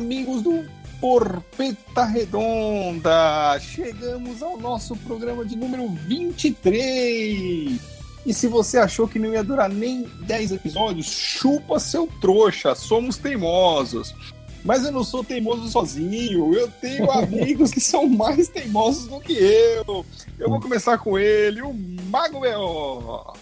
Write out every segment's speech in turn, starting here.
amigos do Porpeta Redonda! Chegamos ao nosso programa de número 23! E se você achou que não ia durar nem 10 episódios, chupa seu trouxa, somos teimosos. Mas eu não sou teimoso sozinho, eu tenho amigos que são mais teimosos do que eu. Eu vou começar com ele, o Mago B.O.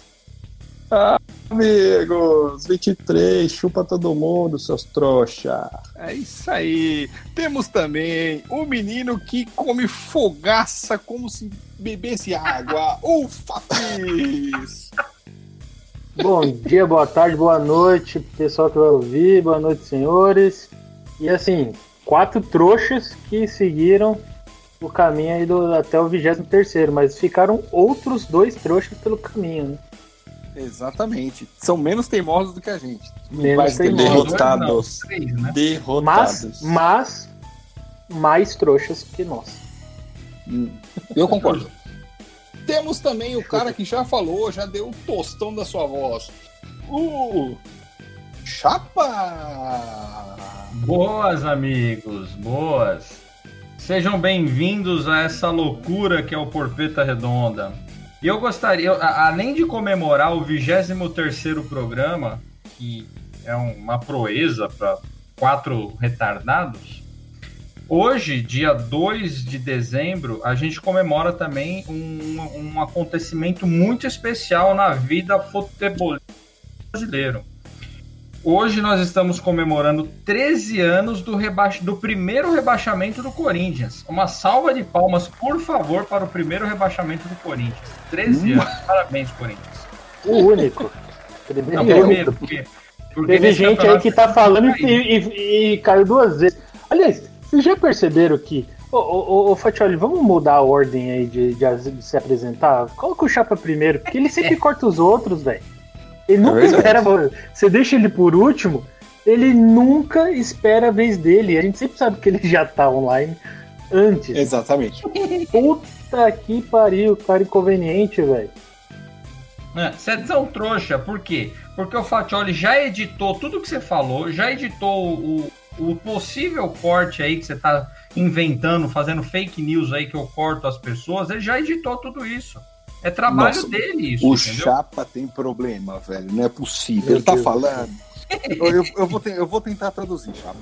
Ah, amigos, 23, chupa todo mundo, seus trouxa. É isso aí. Temos também o menino que come fogaça como se bebesse água, o Fafis. Bom dia, boa tarde, boa noite, pessoal que vai ouvir, boa noite, senhores. E assim, quatro trouxas que seguiram o caminho aí do, até o 23, mas ficaram outros dois trouxas pelo caminho, né? Exatamente. São menos teimosos do que a gente. Menos teimosos. Derrotados. Não, três, né? Derrotados. Mas, mas mais trouxas que nós. Eu concordo. Temos também o cara que já falou, já deu o tostão da sua voz. O Chapa! Boas, amigos, boas. Sejam bem-vindos a essa loucura que é o Porpeta Redonda. E eu gostaria, além de comemorar o 23º programa, que é uma proeza para quatro retardados, hoje, dia 2 de dezembro, a gente comemora também um, um acontecimento muito especial na vida futebolista brasileiro. Hoje nós estamos comemorando 13 anos do, reba- do primeiro rebaixamento do Corinthians. Uma salva de palmas, por favor, para o primeiro rebaixamento do Corinthians. 13 anos. Parabéns, Corinthians. O único. Primeiro. Não, primeiro, porque, porque Teve gente aí que tá falando e, e- e caiu duas vezes. Aliás, vocês já perceberam que. Ô, ô, ô, ô Fatioli, vamos mudar a ordem aí de, de de se apresentar? Coloca o Chapa primeiro, porque ele sempre corta os outros, velho. Ele nunca verdade. espera. Você deixa ele por último, ele nunca espera a vez dele. A gente sempre sabe que ele já tá online antes. Exatamente. Puta que pariu, cara inconveniente, velho. É, Você é tão trouxa, por quê? Porque o Fatioli já editou tudo que você falou, já editou o, o possível corte aí que você tá inventando, fazendo fake news aí que eu corto as pessoas, ele já editou tudo isso. É trabalho Nossa, dele isso, O entendeu? Chapa tem problema, velho. Não é possível. Meu Ele tá Deus. falando. Eu, eu- eu vou te- eu vou tentar traduzir, Chapa.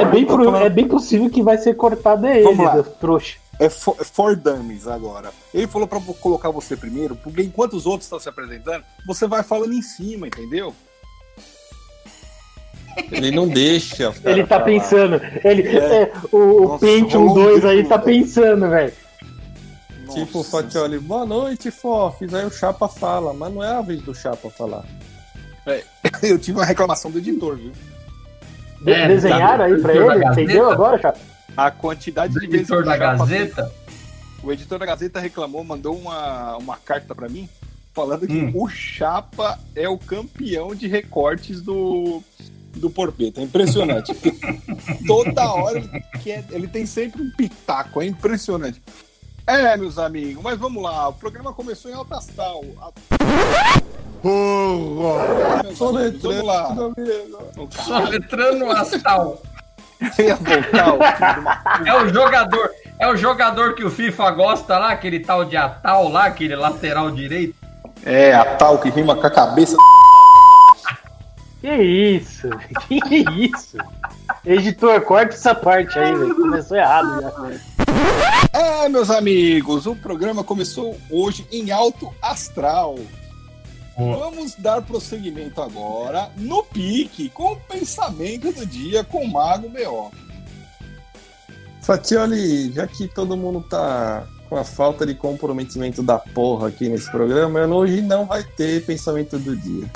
É bem, pro- é bem possível que vai ser cortado é ele, Vamos do trouxa. É for, é for dummies agora. Ele falou pra eu colocar você primeiro, porque enquanto os outros estão se apresentando, você vai falando em cima, entendeu? Ele não deixa. Ele tá falar. pensando. Ele, É. é, o, o Pentium é um 2 aí tá pensando, velho. Tipo o. Fatioli, boa noite, Fofis. Aí o Chapa fala, mas não é a vez do Chapa falar. Eu tive uma reclamação do editor, viu? De- É, desenharam tá- aí pra editor da ele? Entendeu agora, Chapa? A quantidade Do de vezes editor que o da Chapa Gazeta, O editor da Gazeta reclamou, mandou uma, uma carta pra mim, falando que Hum. o Chapa é o campeão de recortes do, do Porpeta. É impressionante. Toda hora ele, quer, ele tem sempre um pitaco, é impressionante. É, meus amigos, mas vamos lá. O programa começou em alta astral. A- meus amigos, vamos lá. O cara soletrando astal. ia voltar. o filho de uma É o jogador, é o jogador que o FIFA gosta lá, aquele tal de Atal lá, aquele lateral direito. É, a tal que rima com a cabeça. Que isso? Que isso? Editor, corta essa parte aí, velho. Começou errado já. É, meus amigos, o programa começou hoje em alto astral. Boa. Vamos dar prosseguimento agora no pique com o pensamento do dia com o Mago B.O. Fatioli, já que todo mundo tá com a falta de comprometimento da porra aqui nesse programa, hoje não vai ter pensamento do dia.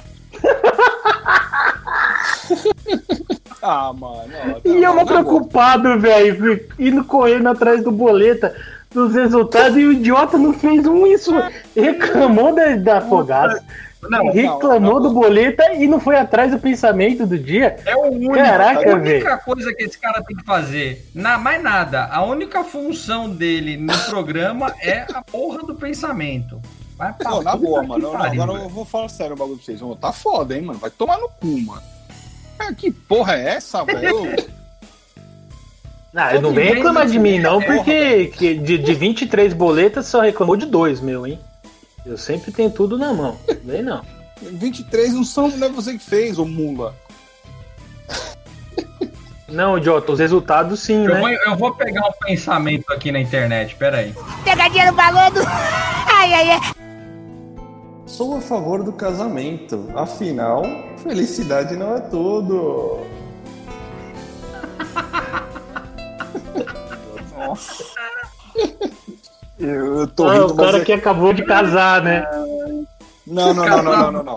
Ah, mano. ó, E eu não, vou boa. preocupado, velho, indo correndo atrás do boleta dos resultados e o idiota não fez um isso. Reclamou da, da Fogaça, Não, reclamou não, não. do boleta e não foi atrás do pensamento do dia. é o único. Caraca, a única coisa que esse cara tem que fazer, na, mais nada, a única função dele no programa é a porra do pensamento. Vai pra Não, na boa, mano. Agora eu vou falar sério um bagulho pra vocês. Tá foda, hein, mano. Vai tomar no cu, mano. É, que porra é essa, velho? Ah, não vem reclamar de mim, não, porque que de, de 23 boletas só reclamou de dois, meu, hein? Eu sempre tenho tudo na mão. Vem não. 23 não são, não é você que fez, ô mula. Não, idiota, os resultados sim, Eu né? vou, eu vou pegar um pensamento aqui na internet, peraí. Pegadinha no balão do. Ai, ai, ai. Sou a favor do casamento. Afinal, felicidade não é tudo. Nossa. Eu, tô Ah, rindo, o cara é- que acabou de casar, né? Não, não, não, não, não, não, não.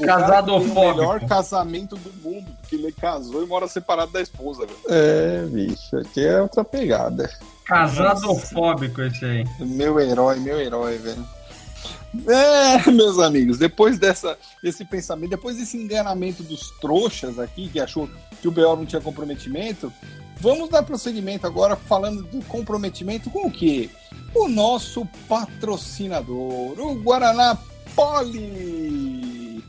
O cara Casado fóbico. melhor casamento do mundo, porque ele casou e mora separado da esposa, velho. É, bicho, aqui é outra pegada. Casadofóbico esse aí. Meu herói, meu herói, velho. É, meus amigos, depois dessa, desse pensamento, depois desse enganamento dos trouxas aqui, que achou que o BO não tinha comprometimento, vamos dar prosseguimento agora falando do comprometimento com o quê? O nosso patrocinador, o Guaraná Poli.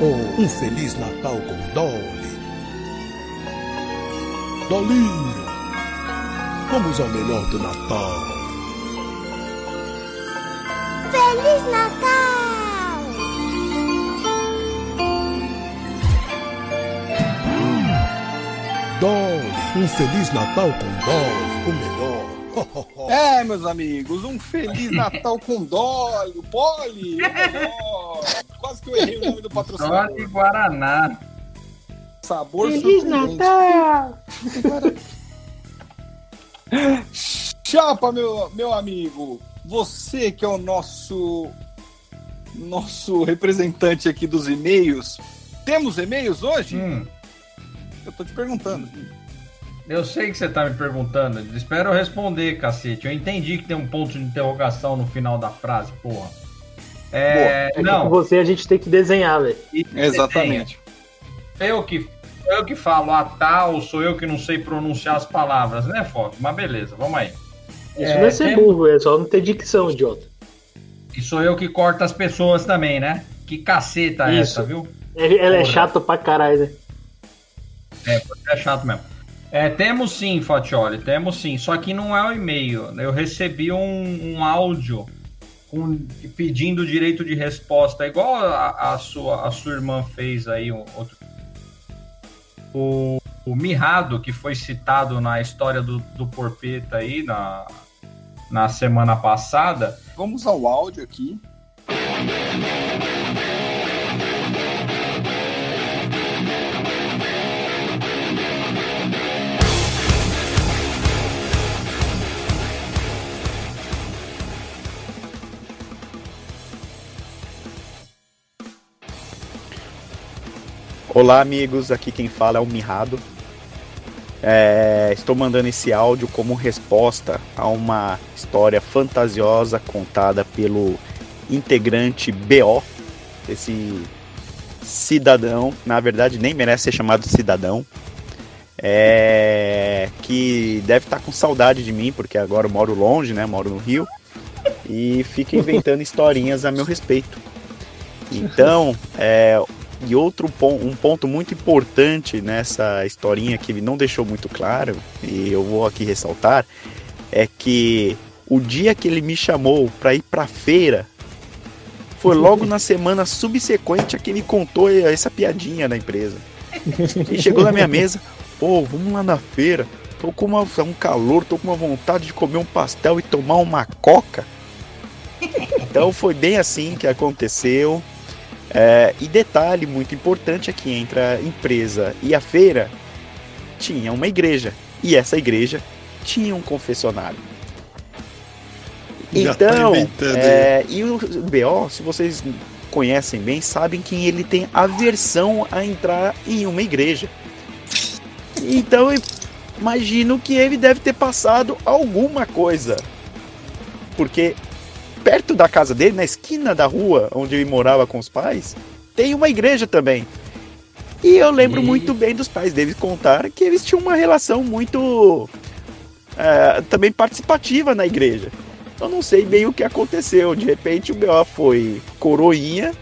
Um Feliz Natal com Dolly. Dolinho, vamos ao melhor do Natal. Feliz Natal! Dolly, um Feliz Natal com Dolly, o melhor. Ho, ho, ho. É, meus amigos, um Feliz Natal com Dolly, o Poli. Quase que eu errei o nome do patrocinador. Guaraná. Sabor Feliz surpreendente. Natal! Chapa, meu, meu amigo, você que é o nosso nosso representante aqui dos e-mails. Temos e-mails hoje? Hum, Eu tô te perguntando. eu sei que você tá me perguntando. Espero eu responder, cacete. Eu entendi que tem um ponto de interrogação no final da frase, porra. É, É que com não, você a gente tem que desenhar, velho. Exatamente. eu que, sou eu que falo a tal, sou eu que não sei pronunciar as palavras, né, Fox? Mas beleza, vamos aí. Isso É, não é ser tem- burro, é só não ter dicção, idiota. E sou eu que corto as pessoas também, né? Que caceta é Isso. essa, viu? Ele, ela é Porra. chato pra caralho, né? É, é chato mesmo. É, temos sim, Fatioli, temos sim. Só que não é o e-mail. Eu recebi um, um áudio com- pedindo direito de resposta, igual a, a sua, a sua irmã fez aí. um outro. O, o Mirrado, que foi citado na história do, do Porpeta aí na, na semana passada. Vamos ao áudio aqui. Olá, amigos. Aqui quem fala é o Mirrado. É, estou mandando esse áudio como resposta a uma história fantasiosa contada pelo integrante BO, esse cidadão, na verdade nem merece ser chamado cidadão, é, que deve estar com saudade de mim, porque agora eu moro longe, né? Moro no Rio, e fica inventando historinhas a meu respeito. Então, é, e outro pon um ponto muito importante nessa historinha que ele não deixou muito claro, e eu vou aqui ressaltar, é que o dia que ele me chamou para ir para feira foi logo na semana subsequente a que ele contou essa piadinha da empresa. E chegou na minha mesa, pô, vamos lá na feira. Tô com uma, um calor, tô com uma vontade de comer um pastel e tomar uma coca. Então foi bem assim que aconteceu. É, e detalhe muito importante é que entre a empresa e a feira tinha uma igreja. E essa igreja tinha um confessionário. Já tá então, inventando é, e o BO, se vocês conhecem bem, sabem que ele tem aversão a entrar em uma igreja. Então, imagino que ele deve ter passado alguma coisa. Porque perto da casa dele, na esquina da rua onde ele morava com os pais, tem uma igreja também. E eu lembro E- muito bem dos pais dele contar que eles tinham uma relação muito é, também participativa na igreja. Eu não sei bem o que aconteceu. De repente o BO foi coroinha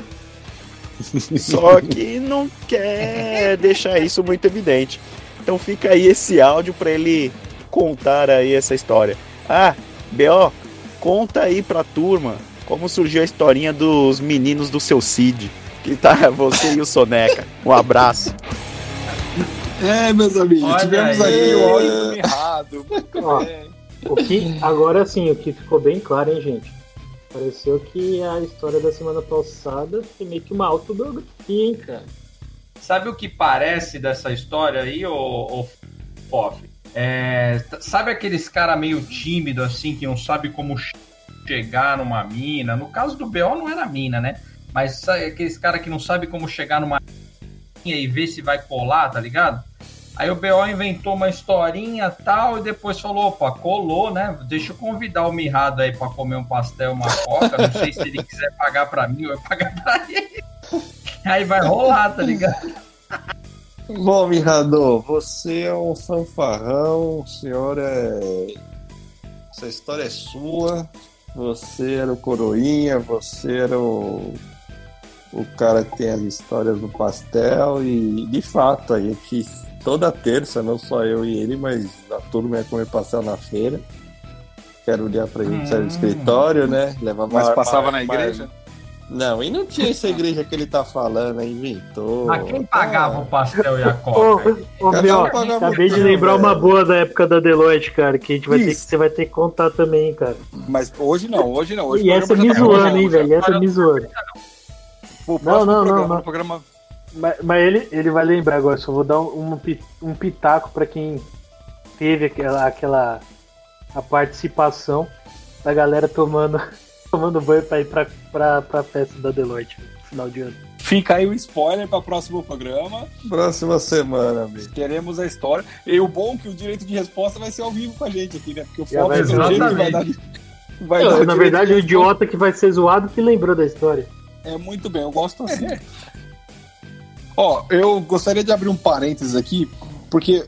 Só que não quer deixar isso muito evidente. Então fica aí esse áudio para ele contar aí essa história. Ah, BO, conta aí pra turma como surgiu a historinha dos meninos do seu Cid. Que tá você e o Soneca. Um abraço. É, meus amigos, Olha tivemos aí. o áudio do Mirrado. Muito Ó. O que, agora sim, o que ficou bem claro, hein, gente? Pareceu que a história da semana passada foi meio que uma autobiografia, hein, cara? Sabe o que parece dessa história aí, ô, ô Fof? É, sabe aqueles cara meio tímido, assim, que não sabe como che- chegar numa mina? No caso do BO não era mina, né? Mas sabe aqueles cara que não sabe como chegar numa mina e ver se vai colar, tá ligado? Aí o BO inventou uma historinha tal e depois falou, opa, colou, né? Deixa eu convidar o Mirrado aí pra comer um pastel, uma coca. Não sei se ele quiser pagar pra mim ou eu pagar pra ele. Aí vai rolar, tá ligado? Bom, Mirrador, você é um fanfarrão, o senhor é. Essa história é sua. Você era o coroinha, você era o. O cara que tem as histórias do pastel e de fato a gente toda terça, não só eu e ele, mas a turma ia comer pastel na feira. Que era o dia pra gente sair do Hum. escritório, né? Levava Mas passava na igreja? Não, e não tinha essa igreja que ele tá falando, inventou. Mas quem pagava o pastel e a Ô, coca? ô Cada meu, acabei de lembrar velho. uma boa da época da Deloitte, cara, que a gente vai ter que, você vai ter que contar também, cara. Mas hoje não, hoje não. Hoje e essa me tá zoando, hein, velho? Essa me zoando. Não, não, não. o programa Mas, mas ele, ele vai lembrar agora, só vou dar um, um pi- um pitaco pra quem teve aquela, aquela a participação da galera tomando, tomando banho pra ir pra, pra, pra festa da Deloitte no final de ano. Fica aí o spoiler para o próximo programa. Próxima semana, amigo. Teremos a história. E o bom é que o direito de resposta vai ser ao vivo com a gente aqui, né? Porque o Fox vai pelo jeito que vai dar. Vai Eu, dar na verdade, de o idiota que vai ser zoado que lembrou da história. É muito bem, eu gosto assim. Ó, eu gostaria de abrir um parênteses aqui, porque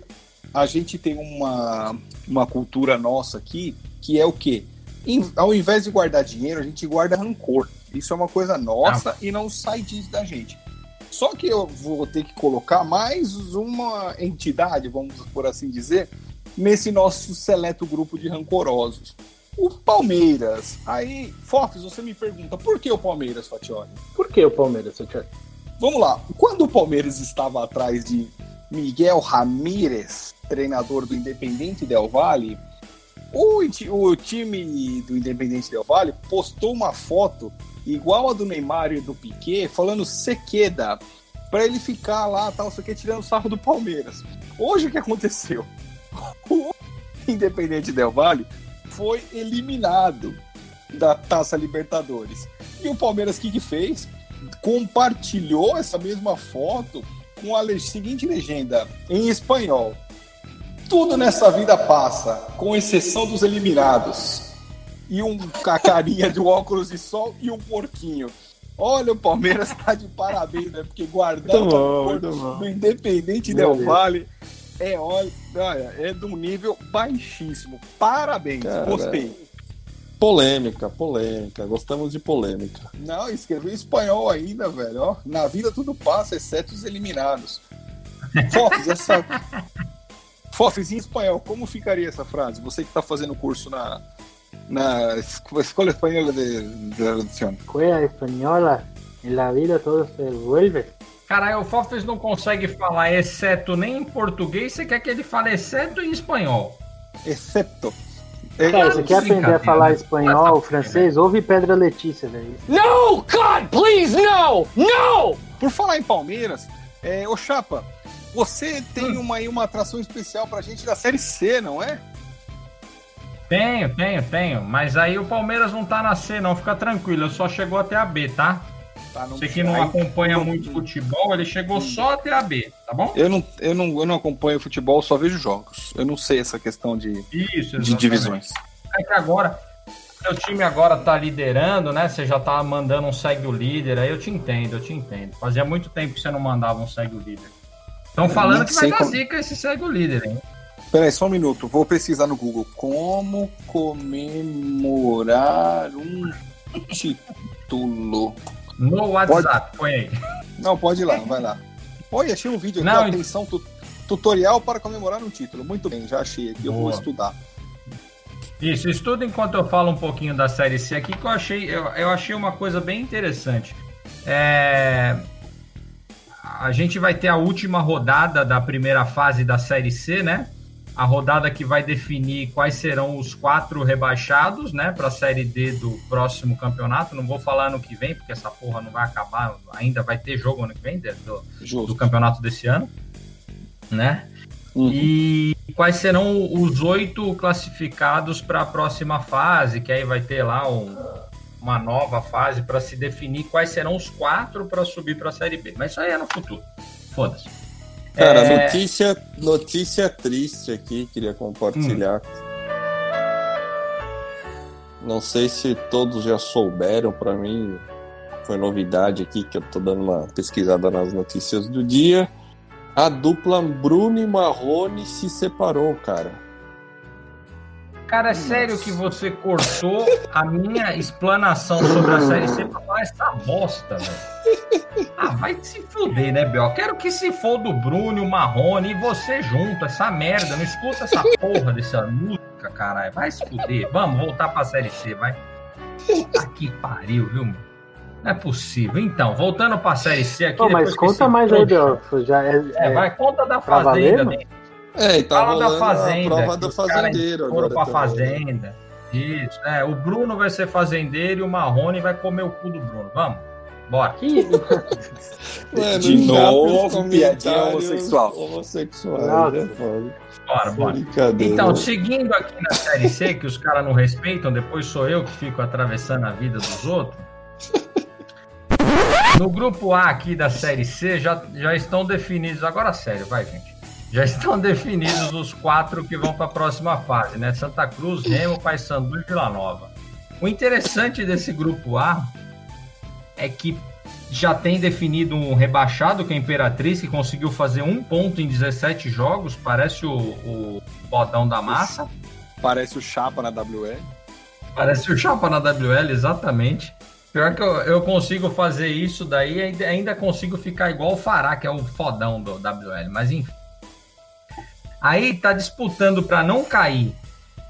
a gente tem uma, uma cultura nossa aqui que é o quê? Em- ao invés de guardar dinheiro, a gente guarda rancor. Isso é uma coisa nossa e não sai disso da gente. Só que eu vou ter que colocar mais uma entidade, vamos por assim dizer, nesse nosso seleto grupo de rancorosos. O Palmeiras. Aí, Fofes, você me pergunta, por que o Palmeiras, Fatioli? Por que o Palmeiras, Thiago? Vamos lá. Quando o Palmeiras estava atrás de Miguel Ramírez, treinador do Independente Del Valle, o, o time do Independente Del Valle postou uma foto igual a do Neymar e do Piquet, falando sequeda, para ele ficar lá, tal, isso aqui, tirando sarro do Palmeiras. Hoje o que aconteceu? O Independente Del Valle foi eliminado da Taça Libertadores. E o Palmeiras o que, que fez? compartilhou essa mesma foto com a seguinte legenda em espanhol. Tudo nessa vida passa, com exceção dos eliminados. E um com a carinha de óculos de sol e um porquinho. Olha, o Palmeiras tá de parabéns, né? Porque guardar Muito muito bom. do Independente Del. Valle é, olha, é de um nível baixíssimo. Parabéns, Cara, gostei. Polêmica, polêmica. Gostamos de polêmica. Não, escreveu em espanhol ainda, velho. Ó, na vida tudo passa, exceto os eliminados. Fofes, essa. Fofes, em espanhol, como ficaria essa frase? Você que está fazendo curso na, na Esco- Escola Espanhola de, de Tradução. Escuela espanhola, en la vida todo se vuelve. Caralho, o Fofes não consegue falar exceto nem em português, você quer que ele fale exceto em espanhol. Excepto. Cara, você quer aprender a falar espanhol, francês? Ouve Pedra Letícia, velho. No! God, please, no! No! Por falar em Palmeiras, é, ô Chapa, você tem uma, aí uma atração especial pra gente da Série C, não é? Tenho, tenho, tenho. Mas aí o Palmeiras não tá na C, não. Fica tranquilo, só chegou até a B, tá? Tá, não Você que não aí- acompanha muito futebol, ele chegou só até a B, tá bom? Eu não, eu, não, eu não acompanho futebol, só vejo jogos. Eu não sei essa questão de, Isso, de divisões. É que agora, seu time agora tá liderando, né? Você já tá mandando um segue o líder, aí eu te entendo, eu te entendo. Fazia muito tempo que você não mandava um segue o líder. Estão falando que vai dar como- zica esse segue o líder, hein? Peraí, só um minuto. Vou pesquisar no Google. Como comemorar um título. No WhatsApp, põe aí. Não, pode ir lá, vai lá. Olha, achei um vídeo aqui, Não, atenção, tu- tutorial para comemorar um título. Muito bem, já achei aqui, eu vou estudar. Isso, estuda enquanto eu falo um pouquinho da série C aqui, que eu achei, eu, eu achei uma coisa bem interessante. É, A gente vai ter a última rodada da primeira fase da série C, né? A rodada que vai definir quais serão os quatro rebaixados, né, para a série D do próximo campeonato. Não vou falar ano que vem, porque essa porra não vai acabar, ainda vai ter jogo ano que vem do, do campeonato desse ano, né? Uhum. E quais serão os oito classificados para a próxima fase, que aí vai ter lá um- uma nova fase para se definir quais serão os quatro para subir para a Série B. Mas isso aí é no futuro. Foda-se. Cara, É, notícia, notícia triste aqui, queria compartilhar. Não sei se todos já souberam, pra mim foi novidade aqui que eu tô dando uma pesquisada nas notícias do dia. A dupla Bruno e Marrone se separou, cara. Cara, é sério que você cortou a minha explanação sobre a Série C pra falar essa bosta, velho? Ah, vai se fuder, né, Bel? Quero que se for do Bruno, o Marrone e você junto, essa merda. Não escuta essa porra dessa música, caralho. Vai se fuder. Vamos voltar pra Série C, vai. Puta que pariu, viu, mano? Não é possível. Então, voltando pra Série C aqui. Pô, mas conta mais aí, Bel. Já é, É, é- vai, conta da valer, Fazenda. né? É, e tá Fala da Fazenda. a prova do fazendeiro Foram pra também? Fazenda. Isso, é. O Bruno vai ser fazendeiro e o Marrone vai comer o cu do Bruno. Vamos? Bora. Mano, De novo, piadinha homossexual. Homossexuais, Nossa. né. Bora, bora. Brincadeira. Então, seguindo aqui na Série C, que os caras não respeitam, depois sou eu que fico atravessando a vida dos outros. No grupo A aqui da Série C já, já estão definidos. Agora, sério, vai, gente. Já estão definidos os quatro que vão para a próxima fase, né? Santa Cruz, Remo, Paysandu e Vila Nova. O interessante desse grupo A é que já tem definido um rebaixado, que é a Imperatriz, que conseguiu fazer um ponto em 17 jogos. Parece o, o bodão da massa. Parece o Chapa na WL. Parece o Chapa na WL, exatamente. Pior que eu, eu consigo fazer isso daí ainda, ainda consigo ficar igual o Fará, que é o fodão do WL, mas enfim. Aí tá disputando para não cair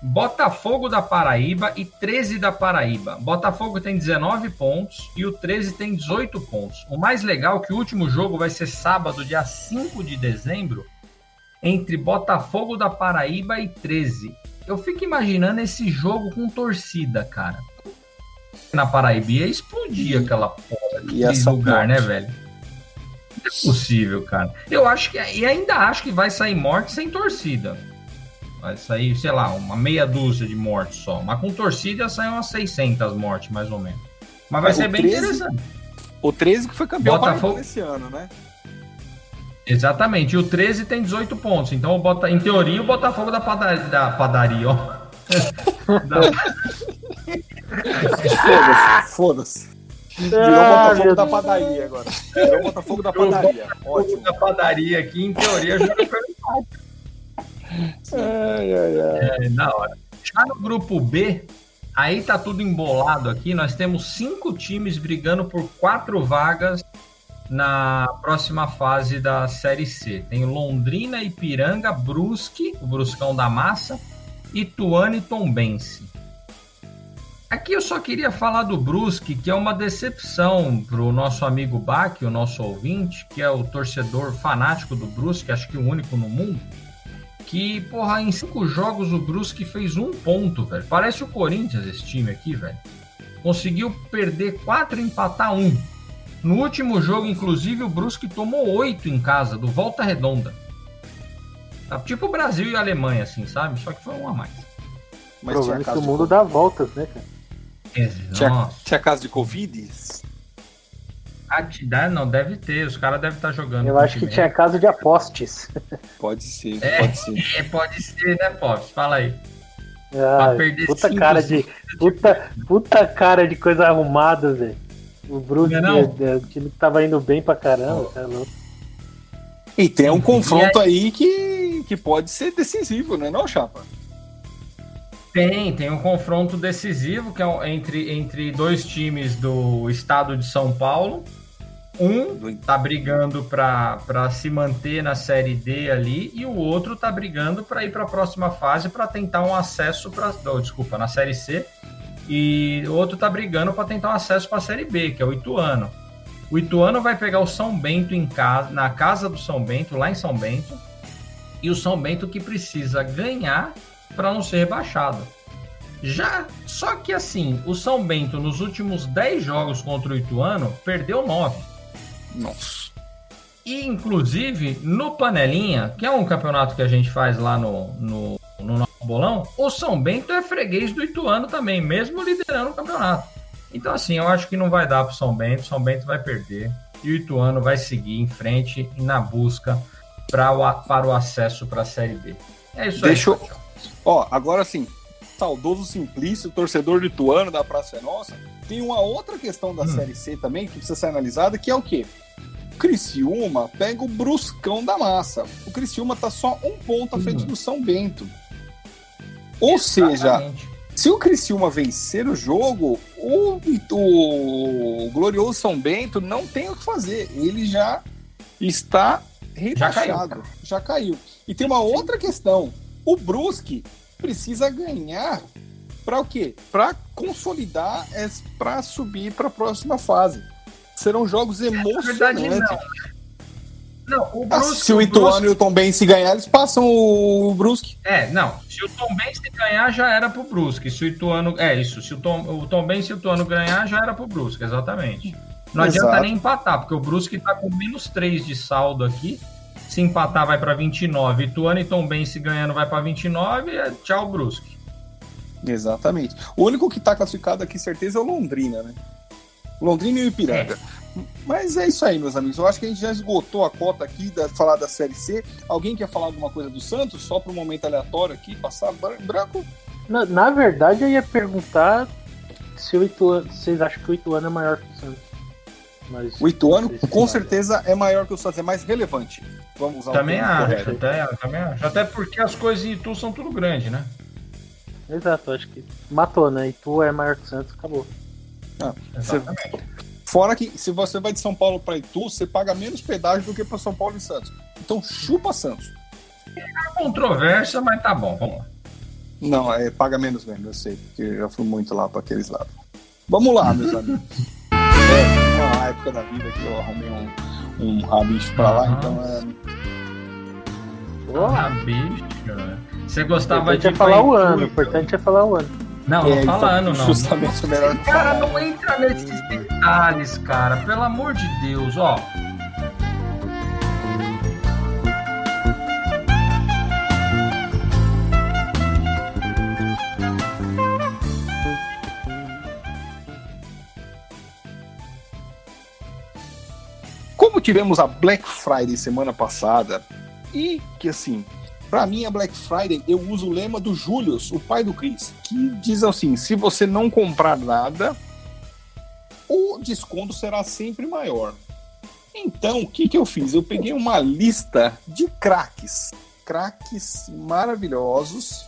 Botafogo da Paraíba e 13 da Paraíba. Botafogo tem 19 pontos e o 13 tem 18 pontos. O mais legal é que o último jogo vai ser sábado, dia 5 de dezembro, entre Botafogo da Paraíba e 13. Eu fico imaginando esse jogo com torcida, cara. Na Paraíba ia explodir aquela porra ser lugar, né, velho? É possível, cara. Eu acho que. E ainda acho que vai sair morte sem torcida. Vai sair, sei lá, uma meia dúzia de mortes só. Mas com torcida sair umas 600 mortes, mais ou menos. Mas vai É, o ser bem 13 interessante. O 13 que foi campeão Botafogo- esse ano, né? Exatamente. E o 13 tem 18 pontos. Então, o Bota... em teoria, o Botafogo da padaria, da padaria ó. Da- Foda-se, foda-se. Virou Ah, Botafogo da padaria agora. Virou Botafogo da padaria. Ótimo. da padaria aqui, em teoria, já Ai, ai, ai. É, da hora. Já no grupo B, aí tá tudo embolado aqui. Nós temos cinco times brigando por quatro vagas na próxima fase da Série C. Tem Londrina, Ipiranga, Brusque, o Bruscão da Massa, Ituano e Tombense. Aqui eu só queria falar do Brusque, que é uma decepção pro nosso amigo Bach, o nosso ouvinte, que é o torcedor fanático do Brusque, acho que o único no mundo que, porra, em cinco jogos o Brusque fez um ponto, velho. Parece o Corinthians esse time aqui, velho. Conseguiu perder quatro e empatar um. No último jogo, inclusive, o Brusque tomou oito em casa, do Volta Redonda. Tá tipo o Brasil e a Alemanha, assim, sabe? Só que foi um a mais. Mas tinha Provando que caso, o mundo dá voltas, né, cara? Tinha, Nossa, tinha caso de Covid? a te dar- não, deve ter. Os caras devem estar jogando. Eu acho que time tinha caso de apostes. Pode ser, É. pode ser. É, pode ser, né, Pops? Fala aí. Ah, perder puta cinco, cara cinco. de puta, puta cara de coisa arrumada, velho. O Brusque, Não é não? é, é, o time que tava indo bem pra caramba, cara. louco. E tem um confronto aí que, que pode ser decisivo, né, não, Chapa? Tem, tem um confronto decisivo que é entre, entre dois times do estado de São Paulo. Um tá brigando para se manter na Série D ali e o outro tá brigando para ir para a próxima fase para tentar um acesso para, desculpa, na Série C. E o outro tá brigando para tentar um acesso para a Série B, que é o Ituano. O Ituano vai pegar o São Bento em casa, na casa do São Bento, lá em São Bento. E o São Bento que precisa ganhar para não ser rebaixado. Já, só que assim, o São Bento nos últimos 10 jogos contra o Ituano perdeu 9. Nossa. E inclusive no Panelinha, que é um campeonato que a gente faz lá no, no, no nosso bolão, o São Bento é freguês do Ituano também, mesmo liderando o campeonato. Então, assim, eu acho que não vai dar pro São Bento, o São Bento vai perder. E o Ituano vai seguir em frente na busca pra o, para o acesso para a Série B. É isso Deixa aí. eu. Ó, agora sim, saudoso Simplício, torcedor de Tuano da Praça é Nossa, tem uma outra questão da Hum. Série C também que precisa ser analisada, que é o quê? O Criciúma pega o bruscão da massa. O Criciúma tá só um ponto à frente Hum. do São Bento. Ou seja, Exatamente. se o Criciúma vencer o jogo, o, o glorioso São Bento não tem o que fazer. Ele já está Já caiu. rebaixado. Já caiu. E tem uma outra questão. O Brusque precisa ganhar para o quê? Para consolidar, para subir para a próxima fase. Serão jogos Na verdade, emocionantes. não. Não, o Ah, Brusque, se o Ituano Brusque- e o Tom Ben se ganhar, eles passam o Brusque. É, não. Se o Tom Benz ganhar, já era pro Brusque. Se o Ituano. É isso. Se o Tom, o Tom Benz e o Ituano ganhar, já era pro Brusque, exatamente. Não adianta Exato. nem empatar, porque o Brusque tá com menos 3 de saldo aqui. Se empatar, vai pra 29. Ituano e se ganhando, vai pra 29. É, tchau, Brusque. Exatamente. O único que está classificado aqui, certeza, é o Londrina, né? Londrina e o Ipiranga. Mas é isso aí, meus amigos. Eu acho que a gente já esgotou a cota aqui da falar da Série C. Alguém quer falar alguma coisa do Santos? Só para um momento aleatório aqui, passar bran- branco? Na, na verdade, eu ia perguntar se o Ituano, vocês acham que o Ituano é maior que o Santos. Mas, O Ituano, se com certeza, é maior que o Santos, é mais relevante. Vamos usar Também termo acho, correto. até, também acho. Até porque as coisas em Itu são tudo grande, né? Exato, acho que matou, né? Itu é maior que Santos, acabou. Você- Exatamente. Fora que se você vai de São Paulo para Itu, você paga menos pedágio do que para São Paulo e Santos. Então chupa Santos. Controvérsia, mas tá bom, vamos lá. Não, é, paga menos mesmo, eu sei, porque eu já fui muito lá para aqueles lados. Vamos lá, meus amigos. É, uma época da vida que eu arrumei um, um rabicho pra lá, então é. Ah, bicho. Você O gostava importante de é falar o ano, o importante é falar o ano. Não, é, não então, fala ano, não. Justamente o melhor Cara, não entra nesses detalhes, cara. Pelo amor de Deus, ó. Tivemos a Black Friday semana passada, e que assim, pra mim a Black Friday eu uso o lema do Julius, o pai do Chris, que diz assim: se você não comprar nada, o desconto será sempre maior. Então, o que, que eu fiz? Eu peguei uma lista de craques, craques maravilhosos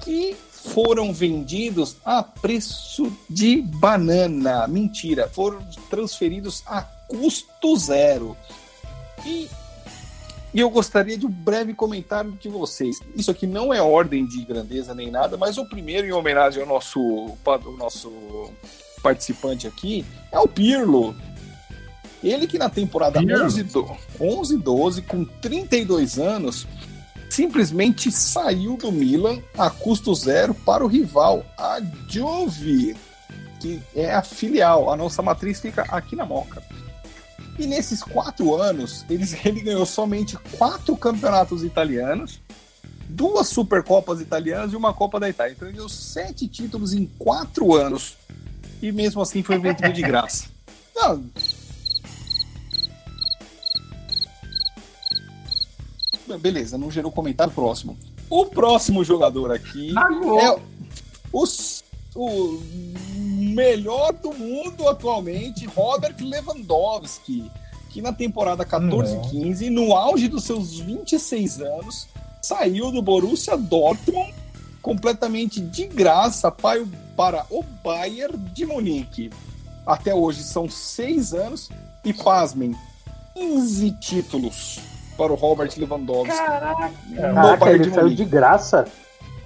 que foram vendidos a preço de banana. Mentira, foram transferidos a custo zero. E, e eu gostaria de um breve comentário de vocês. Isso aqui não é ordem de grandeza nem nada, mas o primeiro, em homenagem ao nosso, ao nosso participante aqui, é o Pirlo. Ele que na temporada Pirlo. 11, do- 11 12, com 32 anos, simplesmente saiu do Milan a custo zero para o rival, a Juve, que é a filial. A nossa matriz fica aqui na Moca. E nesses quatro anos, eles, ele ganhou somente quatro campeonatos italianos, duas Supercopas italianas e uma Copa da Itália. Então ele ganhou sete títulos em quatro anos. E mesmo assim foi vendido de graça. Não. Beleza, não gerou comentário próximo. O próximo jogador aqui Pagou. é o, o melhor do mundo atualmente, Robert Lewandowski, que na temporada 14-15, no auge dos seus 26 anos, saiu do Borussia Dortmund completamente de graça para o, para o Bayern de Munique. Até hoje são seis anos e, pasmem, 15 títulos para o Robert Lewandowski. Caraca, no Caraca ele de saiu de graça.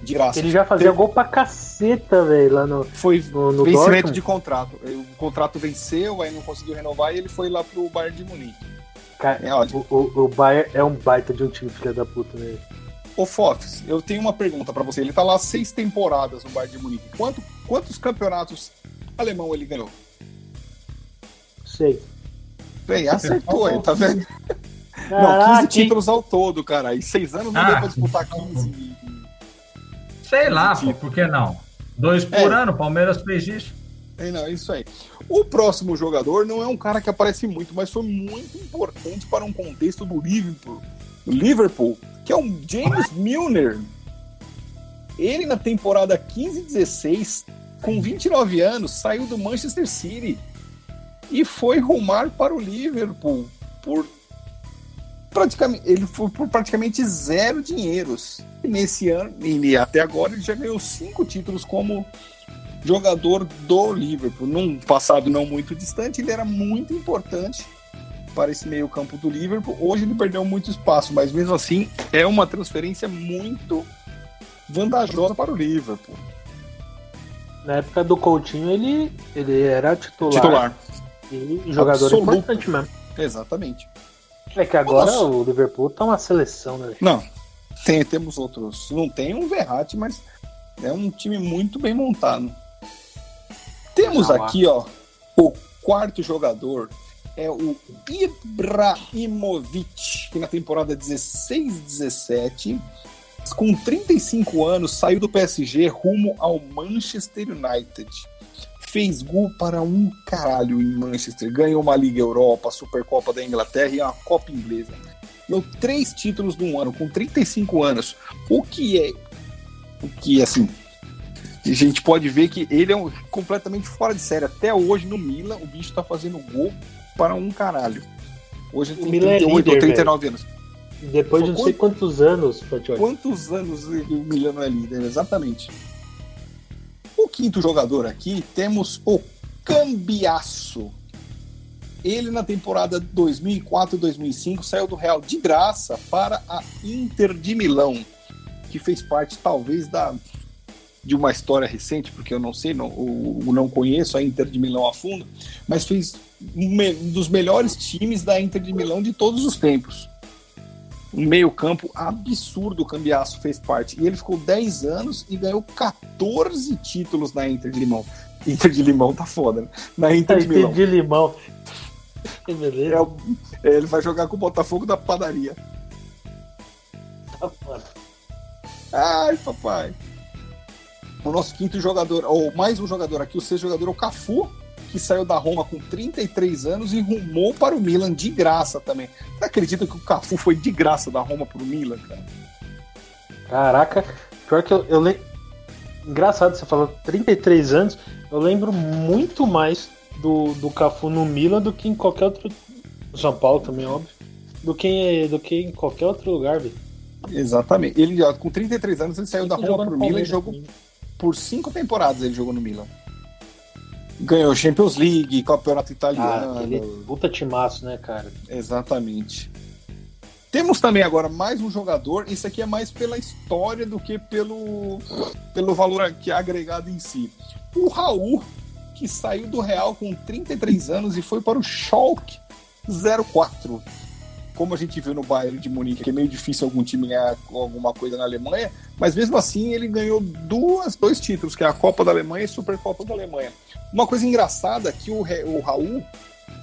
De graça. Ele já fazia Tem- gol pra caceta, velho, lá no, Foi no, no vencimento Dortmund. de contrato. O contrato venceu, aí não conseguiu renovar e ele foi lá pro Bayern de Munique. Cara, É ótimo. o, o, o Bayern é um baita de um time, filha da puta, né? Ô Fofs, eu tenho uma pergunta pra você. Ele tá lá seis temporadas no Bayern de Munique. Quanto, quantos campeonatos alemão ele ganhou? Sei. Bem, acertou aí, tá vendo? Não, 15 Caraca, hein? títulos ao todo, cara. Em seis anos não Ah, deu pra disputar 15. Sei lá, pô, por que não? Dois por É. ano, o Palmeiras fez isso. É, não, isso aí. O próximo jogador não é um cara que aparece muito, mas foi muito importante para um contexto do Liverpool, do Liverpool que é o James Milner. Ele, na temporada 15-16, com 29 anos, saiu do Manchester City e foi rumar para o Liverpool por praticamente ele foi por praticamente zero dinheiros. E nesse ano, e até agora, ele já ganhou cinco títulos como jogador do Liverpool. Num passado não muito distante, ele era muito importante para esse meio-campo do Liverpool. Hoje ele perdeu muito espaço, mas mesmo assim é uma transferência muito vantajosa para o Liverpool. Na época do Coutinho, ele, ele era titular, Titular. e jogador Absoluto. importante mesmo. Exatamente. É que agora Nossa. o Liverpool tá uma seleção, né? Não, tem, temos outros. Não tem um Verratti, mas é um time muito bem montado. Temos Ah aqui, ó, o quarto jogador é o Ibrahimovic, que na temporada 16-17, com 35 anos, saiu do PSG rumo ao Manchester United. Fez gol para um caralho em Manchester. Ganhou uma Liga Europa, Supercopa da Inglaterra e uma Copa Inglesa. Ganhou três títulos num ano, com 35 anos. O que é. O que, assim. A gente pode ver que ele é um- completamente fora de série. Até hoje, no Milan, o bicho tá fazendo gol para um caralho. Hoje ele tem Milan é 38 ou líder, 39 anos. E Depois de não sei quantos anos. Quantos anos o Milan não é líder? Exatamente. O quinto jogador aqui temos o Cambiasso. Ele na temporada 2004-2005 saiu do Real de graça para a Inter de Milão, que fez parte talvez da de uma história recente, porque eu não sei, não, o, não conheço a Inter de Milão a fundo, mas fez um dos melhores times da Inter de Milão de todos os tempos um meio-campo absurdo o Cambiasso fez parte. E ele ficou 10 anos e ganhou 14 títulos na Inter de Limão. Inter de Limão tá foda, né? Na Inter de Milão. de limão. Que beleza. É o- é, ele vai jogar com o Botafogo da padaria. Tá foda. Ai, papai. O nosso quinto jogador, ou mais um jogador aqui, o sexto jogador é o Cafu, que saiu da Roma com 33 anos e rumou para o Milan de graça também. Você acredita que o Cafu foi de graça da Roma para o Milan, cara? Caraca, pior que eu, eu lembro. Engraçado, você falou 33 anos. Eu lembro muito mais do, do Cafu no Milan do que em qualquer outro. São Paulo também, óbvio. Do que, do que em qualquer outro lugar, velho. Exatamente. Ele, ó, com 33 anos, ele saiu da Ele Roma jogou para o no Milan e jogou por cinco temporadas ele jogou no Milan. Ganhou Champions League, Campeonato Ah, Italiano. aquele puta timaço, né, cara? Exatamente. Temos também agora mais um jogador. Isso aqui é mais pela história do que pelo, pelo valor que é agregado em si. O Raul, que saiu do Real com 33 anos e foi para o Schalke 04. Como a gente viu no Bayern de Munique, que é meio difícil algum time ganhar alguma coisa na Alemanha, mas mesmo assim ele ganhou duas, dois títulos, que é a Copa da Alemanha e a Supercopa da Alemanha. Uma coisa engraçada é que o, o Raul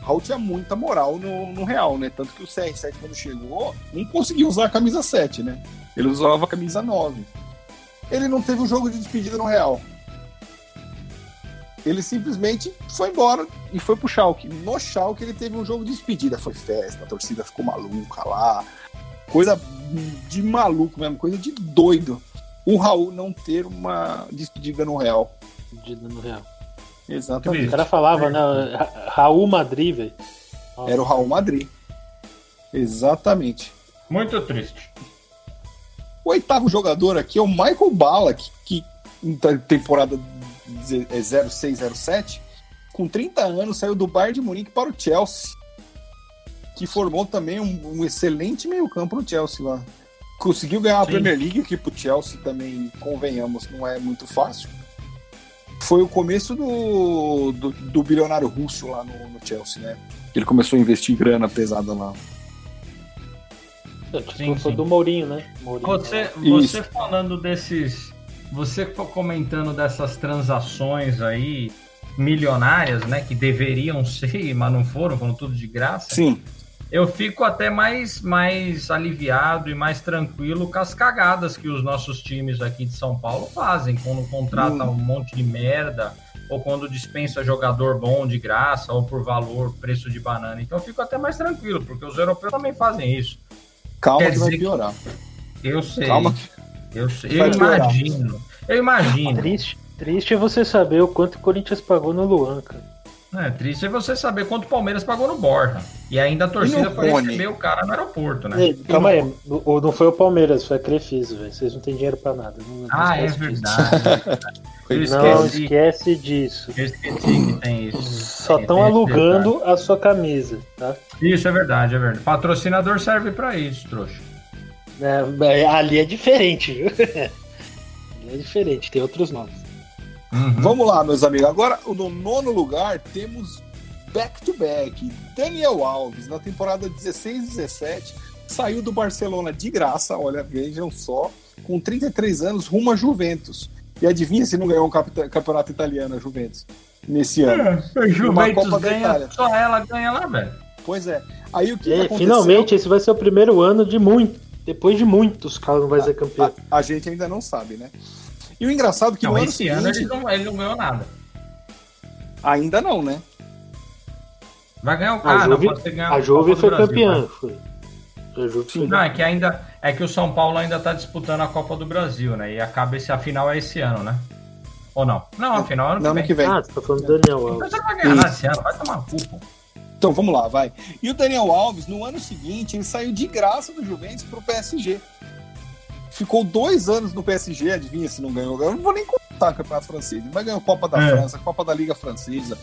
Raul tinha muita moral no, no Real, né? Tanto que o CR7, quando chegou, não conseguia usar a camisa 7, né? Ele usava a camisa 9. Ele não teve um jogo de despedida no Real. Ele simplesmente foi embora e foi pro Schalke. No Schalke ele teve um jogo de despedida. Foi festa, a torcida ficou maluca lá. Coisa de maluco mesmo, coisa de doido. O Raul não ter uma despedida no Real. Despedida no Real. O Exatamente. cara falava, né? Ra- Raul Madrid, velho. Era o Raul Madrid. Exatamente. Muito triste. O O oitavo jogador aqui é o Michael Ballack, que em te- temporada 0607, com 30 anos, saiu do Bayern de Munique para o Chelsea, que formou também um, um excelente meio-campo no Chelsea lá. Conseguiu ganhar a Sim. Premier League aqui pro Chelsea também, convenhamos, não é muito fácil. Foi o começo do, do, do bilionário russo lá no, no Chelsea, né? Ele começou a investir grana pesada lá. Tipo, Sim, foi sim. do Mourinho, né? Mourinho. Você, você falando desses. Você comentando dessas transações aí milionárias, né? Que deveriam ser, mas não foram, foram tudo de graça. Sim, Eu fico até mais, mais aliviado e mais tranquilo com as cagadas que os nossos times aqui de São Paulo fazem quando contratam Hum. um monte de merda ou quando dispensa jogador bom de graça ou por valor, preço de banana. Então eu fico até mais tranquilo, porque os europeus também fazem isso. calma Quer que vai dizer que- piorar. Eu sei. Calma Eu, eu imagino. Eu imagino. Triste, triste é você saber o quanto o Corinthians pagou no Luan, cara. É triste é você saber quanto o Palmeiras pagou no Borja. E ainda a torcida foi Rony? receber o cara no aeroporto, né? Ei, calma aí, o- não foi o Palmeiras, foi a Crefisa, velho. Vocês não têm dinheiro pra nada. Não, não Ah, é verdade. Eu Não esquece disso. Eu esqueci que tem isso. Só estão tem esse alugando a sua camisa, tá? Isso é verdade, é verdade. Patrocinador serve pra isso, trouxa. É, ali é diferente, viu? ali é diferente, tem outros nomes. Uhum. Vamos lá, meus amigos. Agora, no nono lugar, temos back-to-back. Daniel Alves, na temporada 16-17, saiu do Barcelona de graça, olha, vejam só, com 33 anos, rumo a Juventus. E adivinha se não ganhou um campeonato italiano, a Juventus, nesse ano. É, a Juventus ganha, só ela ganha lá, velho. Pois é. Aí o que, que É, aconteceu? finalmente, esse vai ser o primeiro ano de muito. Depois de muitos, o cara não vai ser campeão. A, a gente ainda não sabe, né? E o engraçado é que Não, no ano esse ano ele não, ele não ganhou nada. ainda não, né? Vai ganhar o cara, Juve, pode ser ganhar a Juve foi Brasil, campeã. né? Foi. A Juve foi Não, é que ainda é que o São Paulo ainda tá disputando a Copa do Brasil, né? E acaba esse a final é esse ano, né? Ou não? Não, a final é ano No ano que que vem. vem. Ah, você tá falando do Daniel Então você não vai ganhar nada esse ano, vai tomar no cu, pô. Então vamos lá, vai. E o Daniel Alves, no ano seguinte, ele saiu de graça do Juventus pro PSG. Ficou dois anos no PSG, adivinha se não ganhou. Eu não vou nem contar o Campeonato Francês. Ele vai ganhar Copa da É. França, Copa da Liga Francesa,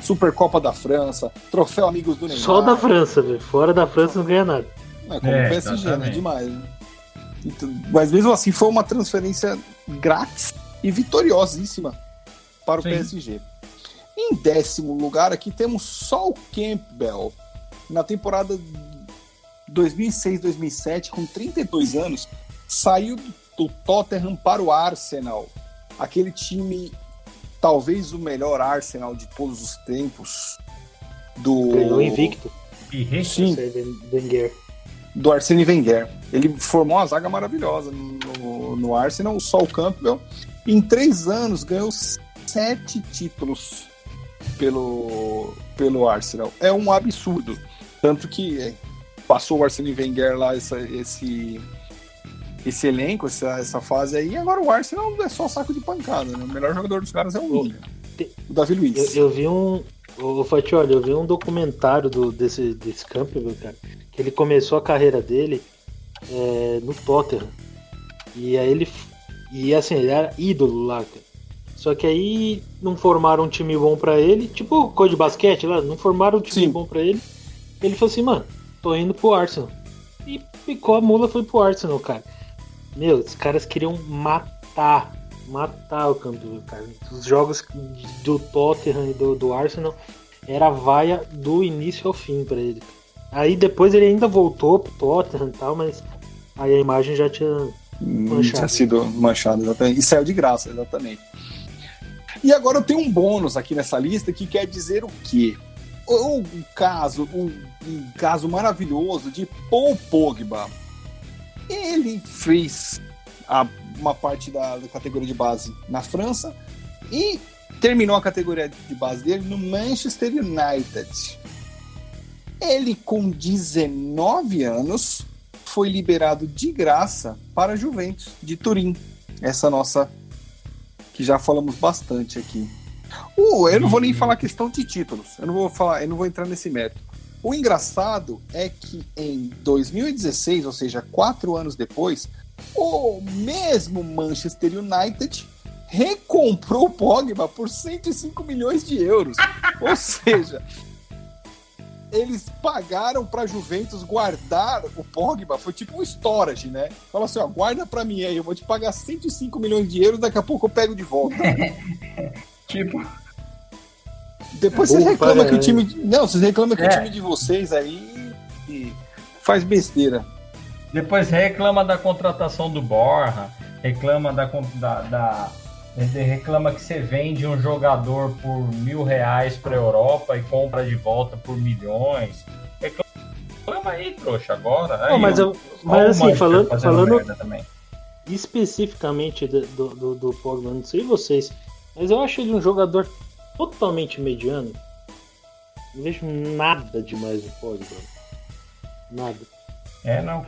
Supercopa da França, Troféu Amigos do Neymar. Só da França, velho. Fora da França não ganha nada. É, como É, o PSG, né? Demais. né? Então, mas mesmo assim, foi uma transferência grátis e vitoriosíssima para o Sim. PSG. Em décimo lugar, aqui temos Sol Campbell. Na temporada 2006-2007, com 32 anos, saiu do Tottenham para o Arsenal. Aquele time, talvez o melhor Arsenal de todos os tempos. Do... Ganhou invicto. Sim. Wenger. do Arsene Wenger. Ele formou uma zaga maravilhosa no, no Arsenal, o Sol Campbell. Em três anos ganhou sete títulos pelo, pelo Arsenal. É um absurdo. Tanto que é, passou o Arsene Wenger lá essa- esse, esse elenco, essa, essa fase aí. e Agora o Arsenal é só saco de pancada. Né? O melhor jogador dos caras é o Willian. O Davi Luiz. Eu, eu vi um. Ô, Fatioli, eu vi um documentário do, desse, desse Campbell, cara. Que ele começou a carreira dele é, no Tottenham. E aí ele. E assim, ele era ídolo lá, cara. Só que aí não formaram um time bom pra ele. Tipo coisa de basquete lá, não formaram um time Sim. bom pra ele. Ele falou assim, mano, tô indo pro Arsenal. E picou a mula foi pro Arsenal, cara. Meu, os caras queriam matar. Matar o Campbell, cara. Os jogos do Tottenham e do, do Arsenal era vaia do início ao fim pra ele. Aí depois ele ainda voltou pro Tottenham e tal, mas aí a imagem já tinha. Manchado. Tinha sido manchado, exatamente. E saiu de graça, exatamente. E agora eu tenho um bônus aqui nessa lista que quer dizer o quê? O, caso, um, um caso maravilhoso de Paul Pogba. Ele fez a- uma parte da, da categoria de base na França e terminou a categoria de base dele no Manchester United. Ele, com 19 anos, foi liberado de graça para a Juventus de Turim. Essa nossa que já falamos bastante aqui. Uh, eu não vou nem falar questão de títulos. Eu não vou falar, eu não vou entrar nesse mérito. O engraçado é que em 2016, ou seja, quatro anos depois, o mesmo Manchester United recomprou o Pogba por 105 milhões de euros. Ou seja, eles pagaram pra Juventus guardar o Pogba, foi tipo um storage, né? Fala assim, ó, guarda pra mim aí, eu vou te pagar 105 milhões de euros, daqui a pouco eu pego de volta. Tipo, Depois É vocês bom, reclamam que o time. de- Não, vocês reclamam que É. o time de vocês aí faz besteira. depois reclama da contratação do Borja, reclama da, con- da, da- reclama que você vende um jogador por mil reais pra Europa e compra de volta por milhões. Reclama aí, trouxa, agora. Não, Aí, mas, eu, mas assim, falando, falando especificamente do, do, do, Pogba, não sei vocês, mas eu acho ele um jogador totalmente mediano. Não vejo nada demais no Pogba. Nada. É, não,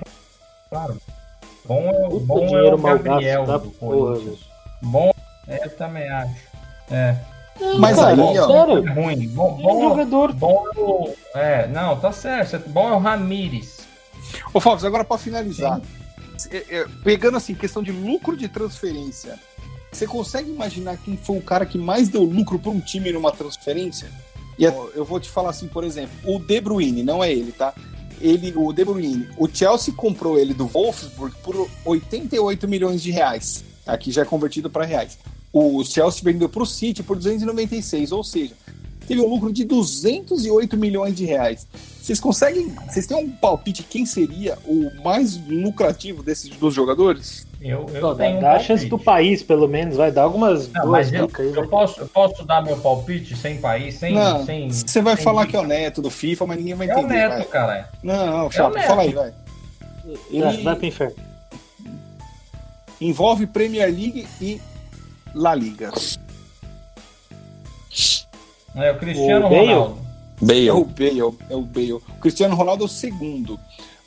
claro. Bom é, Puta bom é dinheiro o Gabriel gasto da do Corinthians. Bom, é, eu também acho. É. Não, Mas cara, aí, ó, sério, É ruim. Bom, ele é bom, jogador. bom é o. É, não, tá certo. Bom é o Ramires. Ô, Fábio, agora pra finalizar. É, é, pegando assim, questão de lucro de transferência. Você consegue imaginar quem foi o cara que mais deu lucro para um time numa transferência? E eu vou te falar assim, por exemplo, o De Bruyne, não é ele, tá? Ele, o De Bruyne, o Chelsea comprou ele do Wolfsburg por 88 milhões de reais. Aqui já é convertido para reais. O Chelsea vendeu para o City por 296, ou seja, teve um lucro de 208 milhões de reais. Vocês conseguem, vocês têm um palpite quem seria o mais lucrativo desses dos jogadores? Eu, eu Pô, dá tenho um a chance do país, pelo menos, vai dar algumas Não, duas mas eu, dicas eu vai. posso, eu posso dar meu palpite sem país, sem. não, sem você vai sem falar dica? que é o neto do FIFA, mas ninguém vai É o entender. Neto, vai. cara. Não, Chapo, Neto. fala aí, vai. Vai, Ele vai pro inferno. Envolve Premier League e La Liga. É o Cristiano O Bale? Ronaldo. É o Bale, é o Bale. O Cristiano Ronaldo é o segundo.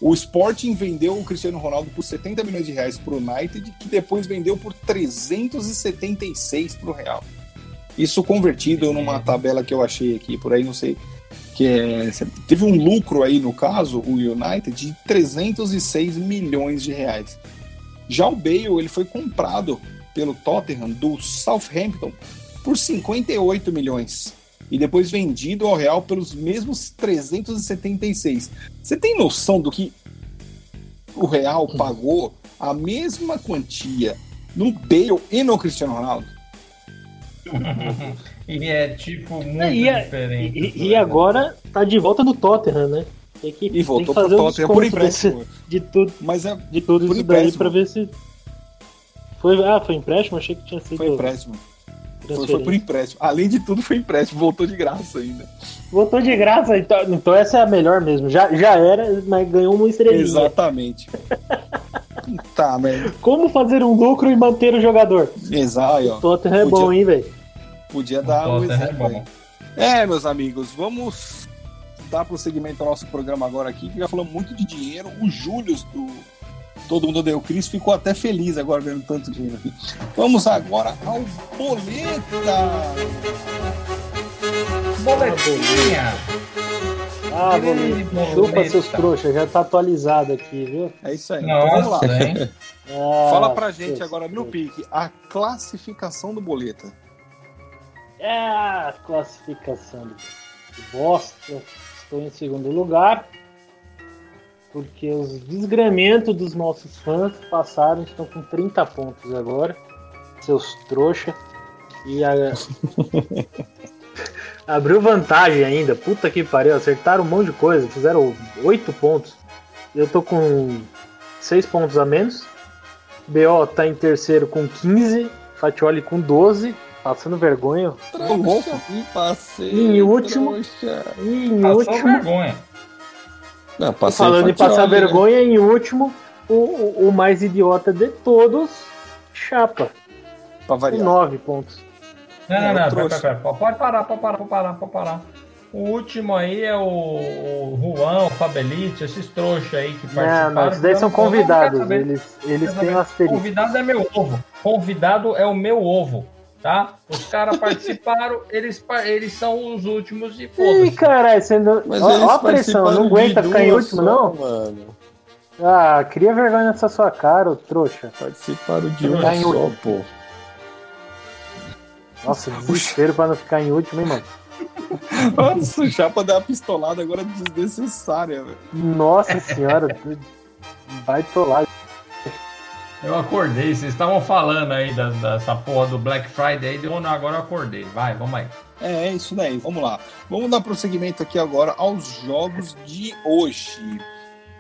O Sporting vendeu o Cristiano Ronaldo por 70 milhões de reais para o United, que depois vendeu por 376 para o Real. Isso convertido numa tabela que eu achei aqui, por aí não sei. Que é, teve um lucro aí, no caso, o United, de 306 milhões de reais. Já o Bale, ele foi comprado pelo Tottenham do Southampton por 58 milhões e depois vendido ao Real pelos mesmos 376. Você tem noção do que o Real pagou a mesma quantia no Bale e no Cristiano Ronaldo? E é tipo muito e, diferente. e- e né? agora tá de volta no Tottenham, né? Tem que, E tem voltou fazer um Tottenham por empréstimo. de tudo, Mas é, de tudo Por isso daí empréstimo. pra ver se. Foi, ah, foi empréstimo? Achei que tinha sido. foi empréstimo. Foi, foi por empréstimo. Além de tudo, foi empréstimo. Voltou de graça ainda. Voltou de graça, então, então essa é a melhor mesmo. Já, já era, mas ganhou uma estrelinha. Exatamente. tá, merda. Como fazer um lucro e manter o jogador? Exato, aí, ó. Tottenham é Podia- bom, hein, velho? Podia O dar um Tottenham é exemplo. É, meus amigos, vamos dar prosseguimento ao nosso programa agora aqui, que já falamos muito de dinheiro. O Júlio do Todo Mundo Deu Cris ficou até feliz agora vendo tanto dinheiro aqui. Vamos agora ao Boleta! Boletinha! Ah, bonito. Chupa boleta. seus trouxas, já tá atualizado aqui, viu? É isso aí. Então vamos lá. Nossa, hein? Ah, Fala pra gente agora no trouxas. pique a classificação do Boleta. É a classificação do bosta. Estou em segundo lugar. Porque os desgramentos dos nossos fãs passaram, estão com 30 pontos agora. Seus trouxa. E a... abriu vantagem ainda. Puta que pariu. Acertaram um monte de coisa. Fizeram 8 pontos. Eu tô com 6 pontos a menos. BO tá em terceiro com 15. Fatioli com 12. Passando vergonha. Tô louco. E passei. Em último- trouxa. Em Passou último, vergonha. Não, passei falando em passar né? vergonha, em último, o, o, o mais idiota de todos, Chapa, Pra com variar. 9 pontos. Não, não, É, não, o pera, trouxa. pera, pera. Pode parar, pode parar, pode parar, pode parar. O último aí é o, o Juan, o Fabelite, esses trouxas aí que Não, participaram. não, esses daí são Não, não, não convidados, eles, eles têm um asterisco. Convidado é meu ovo. Convidado é o meu ovo, tá? Os caras participaram, eles, eles são os últimos e Ih, foda-se. caralho, você não... Mas ó, eles ó a pressão, não aguenta ficar em último, só, não? Mano. Ah, cria vergonha nessa sua cara, ô trouxa. Participaram de um só, último. pô. Nossa, desespero pra não ficar em último, hein, mano? Nossa, o Chapa deu uma pistolada agora desnecessária, velho. Nossa senhora, vai tolar. Eu acordei, vocês estavam falando aí da- dessa porra do Black Friday, eu não, agora eu acordei. Vai, vamos aí. É, é isso daí, vamos lá. Vamos dar prosseguimento aqui agora aos jogos de hoje.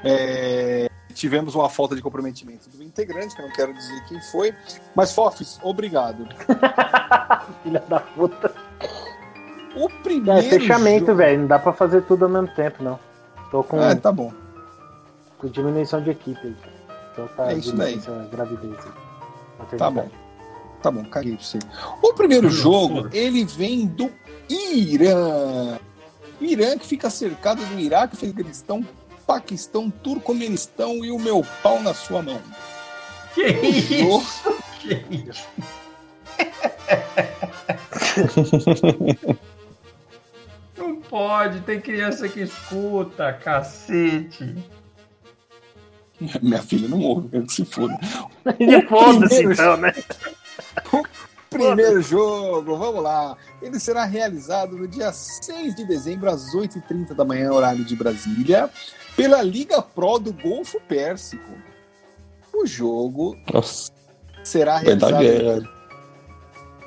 É, tivemos uma falta de comprometimento do integrante, que eu não quero dizer quem foi, mas Fofis, obrigado. Filha da puta. O É, primeiro. fechamento, jogo- velho. Não dá pra fazer tudo ao mesmo tempo, não. Tô com, É, tá bom. com diminuição de equipe aí. Então tá É isso daí. gravidez. Tá bom. Tá bom, caguei pra você. O primeiro jogo, ele vem do Irã. O Irã que fica cercado do Iraque, Afeganistão, Paquistão, Turcomenistão e o meu pau na sua mão. Que Jogo- isso? Que isso? Não pode, tem criança que escuta, cacete. Minha filha não ouve, quero que se foda. E foda-se primeiro- então, né? Primeiro jogo, vamos lá. Ele será realizado no dia 6 de dezembro, às 8h30 da manhã, horário de Brasília, pela Liga Pro do Golfo Pérsico. O jogo Nossa, será realizado.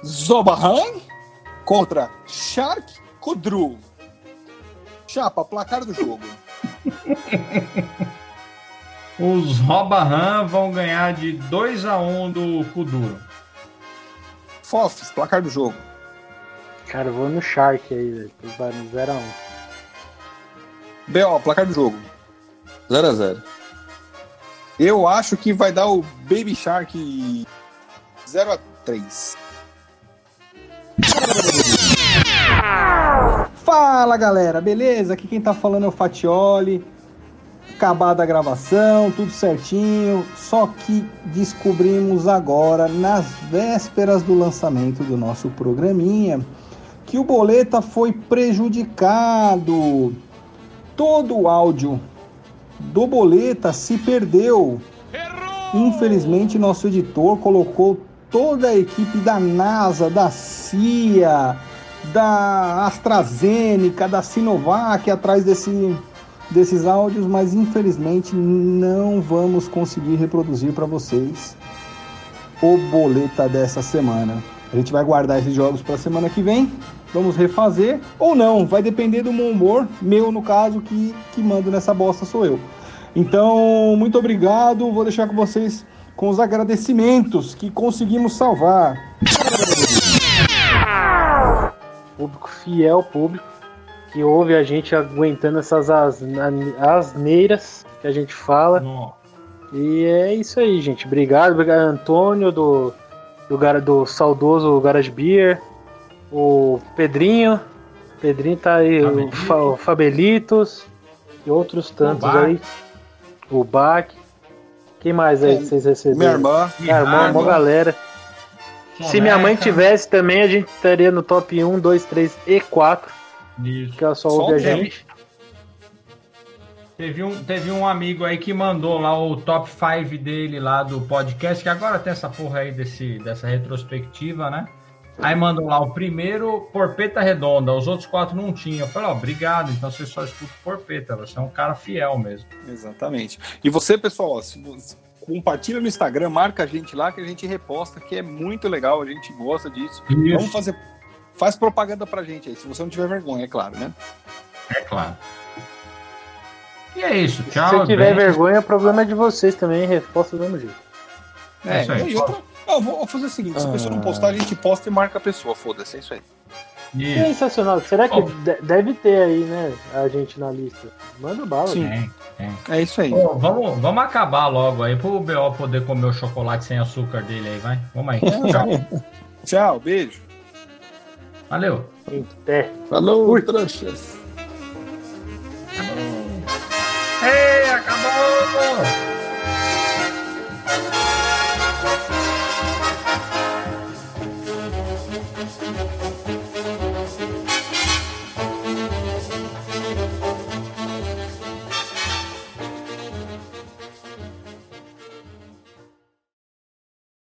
Zobahan contra Shark Kudru. Chapa, placar do jogo. Os Robahan vão ganhar de 2 a 1 do Kuduro. Fofs, placar do jogo. Cara, eu vou no Shark aí, velho. Vai no 0x1. B.O., placar do jogo. 0x0. Eu acho que vai dar o Baby Shark 0 a 3 Fala galera, beleza? Aqui quem tá falando é o Fatioli. Acabada a gravação, tudo certinho. Só que descobrimos agora, nas vésperas do lançamento do nosso programinha, que o Boleta foi prejudicado. Todo o áudio do Boleta se perdeu. Infelizmente, nosso editor colocou toda a equipe da NASA, da CIA, da AstraZeneca, da Sinovac atrás desse, desses áudios, mas infelizmente não vamos conseguir reproduzir para vocês o boleta dessa semana. A gente vai guardar esses jogos para a semana que vem. Vamos refazer ou não, vai depender do meu humor, meu no caso, que, que mando nessa bosta sou eu. Então, muito obrigado. Vou deixar com vocês com os agradecimentos que conseguimos salvar. Público fiel, público, que ouve a gente aguentando essas asneiras que a gente fala. E é isso aí, gente. Obrigado, obrigado, Antônio, do, do, gar- do saudoso Garage Beer, o Pedrinho. Pedrinho tá aí, o, Fabelitos. Fa, o Fabelitos e outros tantos Bach. aí. O Bac. Quem mais aí É, que vocês receberam? Minha irmã. Cara, mó, mó galera. Se minha mãe tivesse também, a gente estaria no top 1, 2, 3 e 4, Isso. que ela só Só ouve a gente. Teve um, teve um amigo aí que mandou lá o top 5 dele lá do podcast, que agora tem essa porra aí desse, dessa retrospectiva, né? Aí mandou lá o primeiro Porpeta Redonda, os outros quatro não tinham. Eu falei, ó, obrigado, então você só escuta o Porpeta, você é um cara fiel mesmo. Exatamente. E você, pessoal, ó, se você compartilha no Instagram, marca a gente lá que a gente reposta, que é muito legal, a gente gosta disso. Vamos fazer. Faz propaganda pra gente aí, se você não tiver vergonha, é claro, né? é claro. E é isso, Se tchau. você tiver bem. vergonha, o problema é de vocês também, resposta do mesmo jeito. É isso aí. e outra. Eu vou fazer o seguinte: se a pessoa não postar, a gente posta e marca a pessoa. Foda-se, é isso aí. Isso. Sensacional. Será que deve ter aí, né, a gente na lista? Manda bala. Sim. gente. Tem. É isso aí. Pô, vamos, vamos acabar logo aí pro BO poder comer o chocolate sem açúcar dele aí, vai? Vamos aí. Tchau. Tchau, beijo. Valeu. Até. Falou, Fui. tranchas. Ei, acabou!